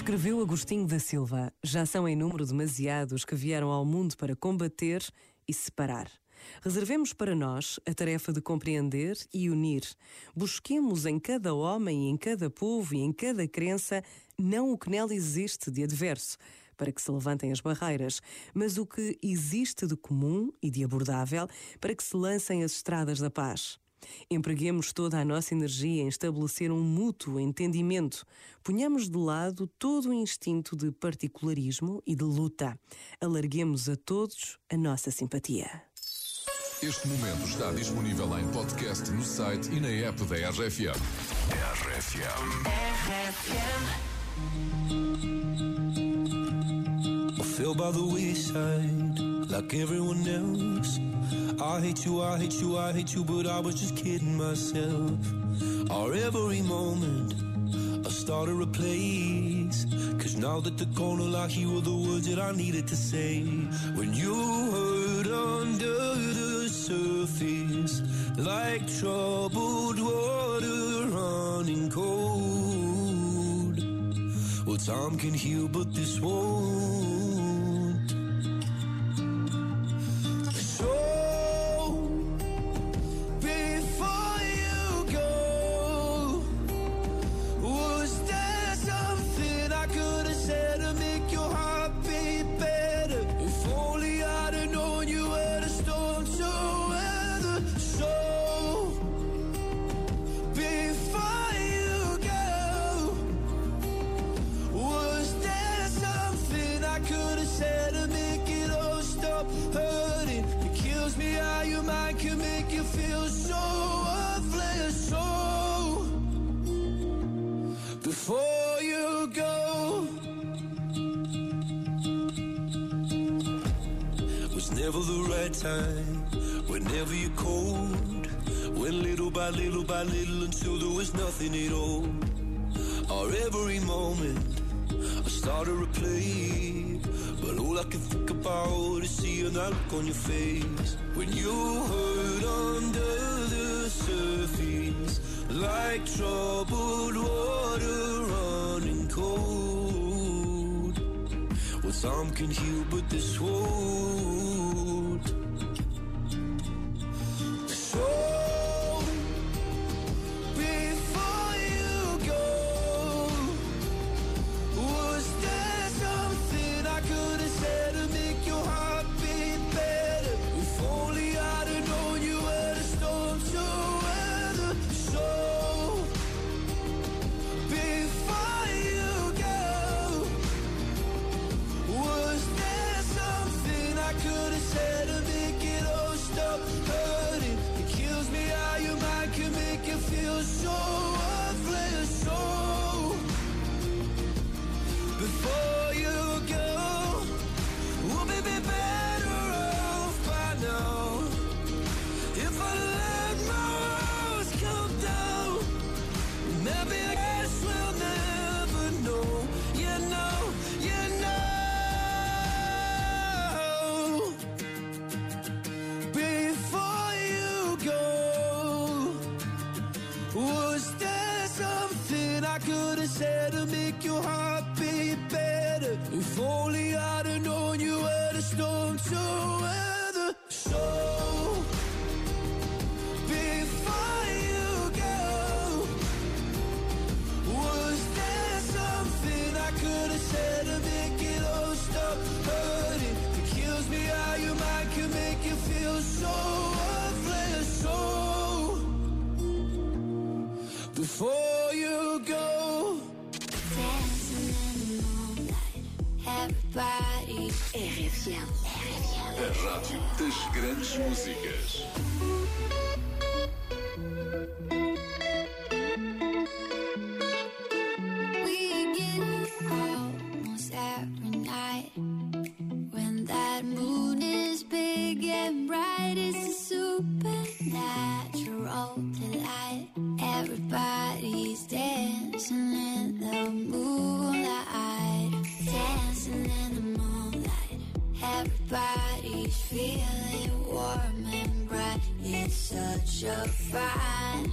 Escreveu Agostinho da Silva: Já são em número demasiados que vieram ao mundo para combater e separar. Reservemos para nós a tarefa de compreender e unir. Busquemos em cada homem, em cada povo e em cada crença não o que nela existe de adverso, para que se levantem as barreiras, mas o que existe de comum e de abordável, para que se lancem as estradas da paz. Empreguemos toda a nossa energia em estabelecer um mútuo entendimento. Ponhamos de lado todo o instinto de particularismo e de luta. Alarguemos a todos a nossa simpatia. Este momento está disponível em podcast no site e na app da RFM. RFM. RFM. I feel by the wayside like everyone else. I hate you, I hate you, I hate you, but I was just kidding myself. Our every moment, I started a place. Cause now that the corner I hear were the words that I needed to say. When you hurt under the surface, like troubled water running cold. Well, time can heal, but this won't. Before you go. Was never the right time, whenever you're cold. Went little by little by little until there was nothing at all. Or every moment, I started to play. But all I can think about is seeing that look on your face. When you hurt under the surface, like troubled some can heal, but this won't. Could have said to make your heart beat better. If only I'd have known you were the storm to weather. So before before you go. Dancing in the moonlight. RFM. RFM. A rádio das grandes músicas. Everybody's feeling warm and bright. It's such a fine.